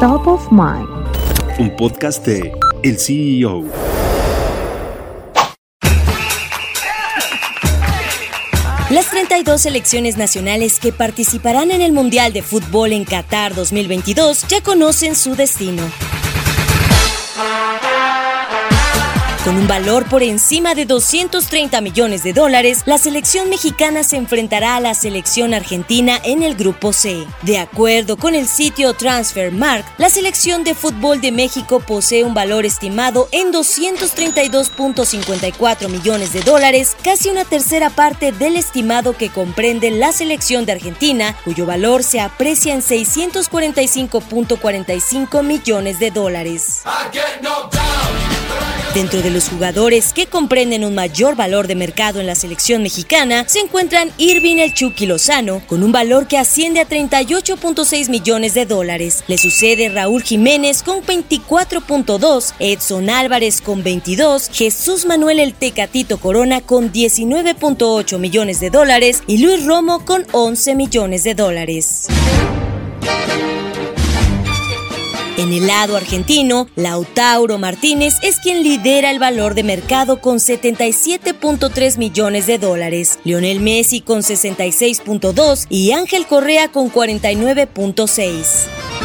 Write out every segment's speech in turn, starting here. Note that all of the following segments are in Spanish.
Top of Mind. Un podcast de El CEO. Las 32 selecciones nacionales que participarán en el Mundial de Fútbol en Qatar 2022 ya conocen su destino. Con un valor por encima de 230 millones de dólares, la selección mexicana se enfrentará a la selección argentina en el Grupo C. De acuerdo con el sitio Transfermarkt, la selección de fútbol de México posee un valor estimado en 232.54 millones de dólares, casi una tercera parte del estimado que comprende la selección de Argentina, cuyo valor se aprecia en 645.45 millones de dólares. Dentro de los jugadores que comprenden un mayor valor de mercado en la selección mexicana se encuentran Irving El Chucky Lozano, con un valor que asciende a 38.6 millones de dólares. Le sucede Raúl Jiménez con 24.2, Edson Álvarez con 22, Jesús Manuel El Tecatito Corona con 19.8 millones de dólares y Luis Romo con 11 millones de dólares. En el lado argentino, Lautauro Martínez es quien lidera el valor de mercado con 77.3 millones de dólares, Lionel Messi con 66.2 y Ángel Correa con 49.6.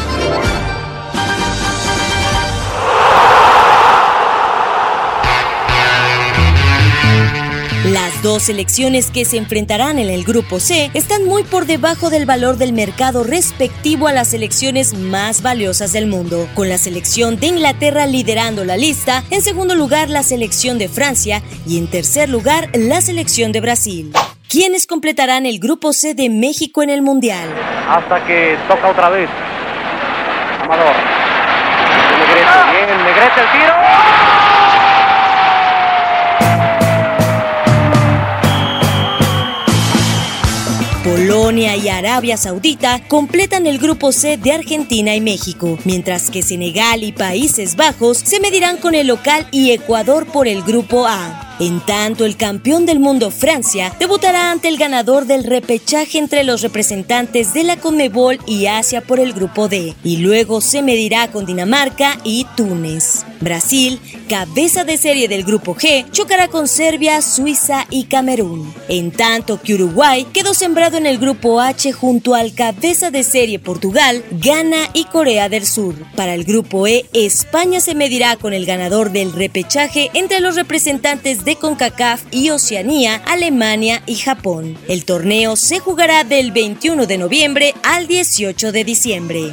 Las dos selecciones que se enfrentarán en el grupo C están muy por debajo del valor del mercado respectivo a las selecciones más valiosas del mundo, con la selección de Inglaterra liderando la lista, en segundo lugar la selección de Francia y en tercer lugar la selección de Brasil. ¿Quiénes completarán el grupo C de México en el Mundial? Hasta que toca otra vez. Amador. Negrete, bien, Negrete el tiro. Polonia y Arabia Saudita completan el grupo C de Argentina y México, mientras que Senegal y Países Bajos se medirán con el local y Ecuador por el grupo A. En tanto, el campeón del mundo Francia debutará ante el ganador del repechaje entre los representantes de la Conmebol y Asia por el grupo D, y luego se medirá con Dinamarca y Túnez. Brasil, cabeza de serie del grupo G, chocará con Serbia, Suiza y Camerún. En tanto que Uruguay quedó sembrado en el grupo H junto al cabeza de serie Portugal, Ghana y Corea del Sur. Para el grupo E, España se medirá con el ganador del repechaje entre los representantes de CONCACAF y Oceanía, Alemania y Japón. El torneo se jugará del 21 de noviembre al 18 de diciembre.